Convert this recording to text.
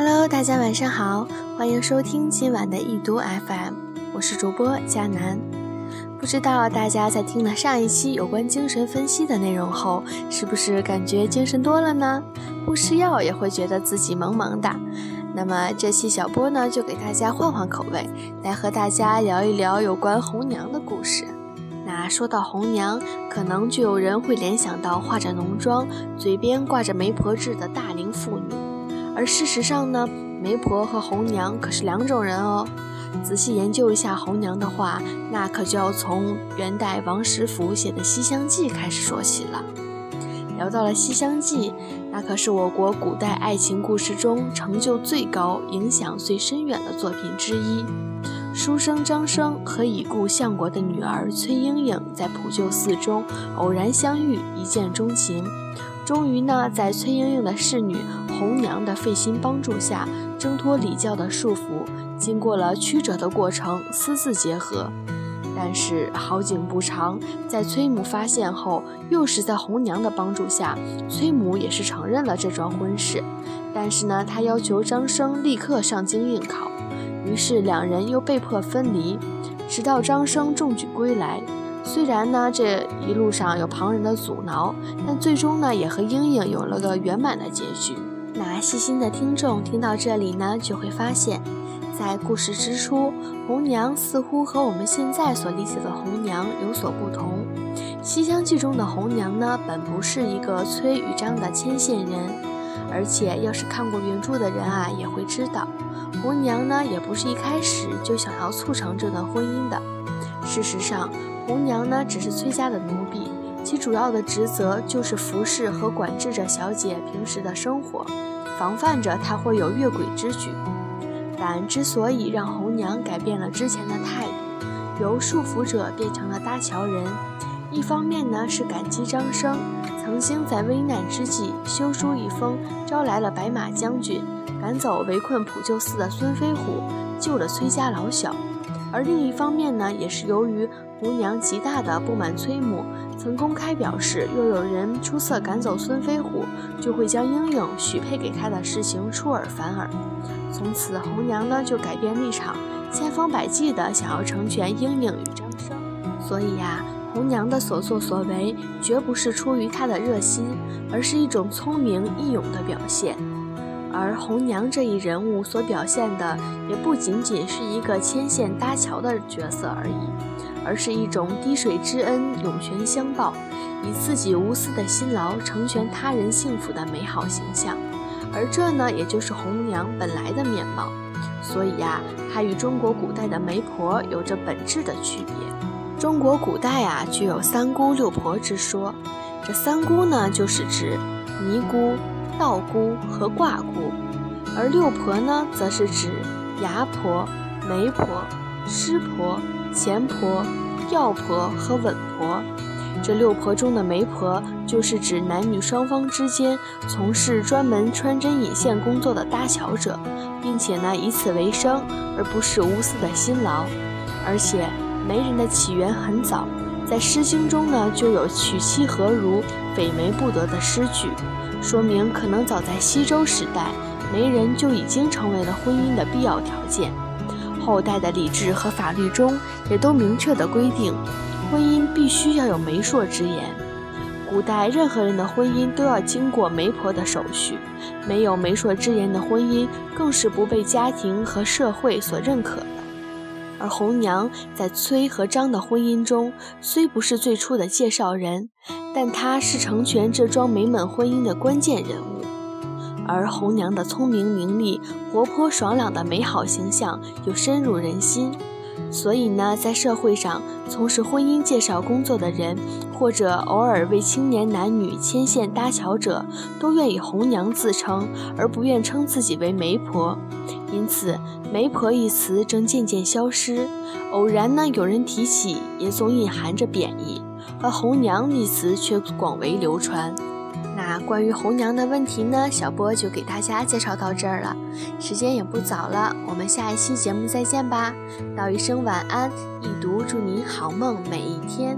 Hello，大家晚上好，欢迎收听今晚的易读 FM，我是主播佳楠。不知道大家在听了上一期有关精神分析的内容后，是不是感觉精神多了呢？不吃药也会觉得自己萌萌的。那么这期小波呢，就给大家换换口味，来和大家聊一聊有关红娘的故事。那说到红娘，可能就有人会联想到化着浓妆、嘴边挂着媒婆痣的大龄妇女。而事实上呢，媒婆和红娘可是两种人哦。仔细研究一下红娘的话，那可就要从元代王实甫写的《西厢记》开始说起了。聊到了《西厢记》，那可是我国古代爱情故事中成就最高、影响最深远的作品之一。书生张生和已故相国的女儿崔莺莺在普救寺中偶然相遇，一见钟情。终于呢，在崔莺莺的侍女红娘的费心帮助下，挣脱礼教的束缚，经过了曲折的过程，私自结合。但是好景不长，在崔母发现后，又是在红娘的帮助下，崔母也是承认了这桩婚事。但是呢，他要求张生立刻上京应考，于是两人又被迫分离，直到张生中举归来。虽然呢，这一路上有旁人的阻挠，但最终呢，也和莺莺有了个圆满的结局。那细心的听众听到这里呢，就会发现，在故事之初，红娘似乎和我们现在所理解的红娘有所不同。《西厢记》中的红娘呢，本不是一个崔与张的牵线人，而且要是看过原著的人啊，也会知道，红娘呢，也不是一开始就想要促成这段婚姻的。事实上，红娘呢，只是崔家的奴婢，其主要的职责就是服侍和管制着小姐平时的生活，防范着她会有越轨之举。但之所以让红娘改变了之前的态度，由束缚者变成了搭桥人，一方面呢是感激张生曾经在危难之际修书一封，招来了白马将军，赶走围困普救寺的孙飞虎，救了崔家老小；而另一方面呢，也是由于。红娘极大的不满崔母，曾公开表示，若有人出色赶走孙飞虎，就会将莺莺许配给他的事情出尔反尔。从此，红娘呢就改变立场，千方百计的想要成全莺莺与张生。所以呀，红娘的所作所为绝不是出于她的热心，而是一种聪明义勇的表现。而红娘这一人物所表现的，也不仅仅是一个牵线搭桥的角色而已。而是一种滴水之恩，涌泉相报，以自己无私的辛劳成全他人幸福的美好形象。而这呢，也就是红娘本来的面貌。所以呀，它与中国古代的媒婆有着本质的区别。中国古代啊，具有三姑六婆之说。这三姑呢，就是指尼姑、道姑和卦姑；而六婆呢，则是指牙婆、媒婆、师婆。钱婆、药婆和稳婆，这六婆中的媒婆，就是指男女双方之间从事专门穿针引线工作的搭桥者，并且呢以此为生，而不是无私的辛劳。而且媒人的起源很早，在《诗经》中呢就有“娶妻何如，匪媒不得”的诗句，说明可能早在西周时代，媒人就已经成为了婚姻的必要条件。后代的礼制和法律中也都明确的规定，婚姻必须要有媒妁之言。古代任何人的婚姻都要经过媒婆的手续，没有媒妁之言的婚姻更是不被家庭和社会所认可的。而红娘在崔和张的婚姻中虽不是最初的介绍人，但她是成全这桩美满婚姻的关键人物。而红娘的聪明伶俐、活泼爽朗的美好形象又深入人心，所以呢，在社会上从事婚姻介绍工作的人，或者偶尔为青年男女牵线搭桥者，都愿以红娘自称，而不愿称自己为媒婆。因此，媒婆一词正渐渐消失。偶然呢，有人提起，也总隐含着贬义，而红娘一词却广为流传。那关于红娘的问题呢，小波就给大家介绍到这儿了。时间也不早了，我们下一期节目再见吧。道一声晚安，一读祝您好梦每一天。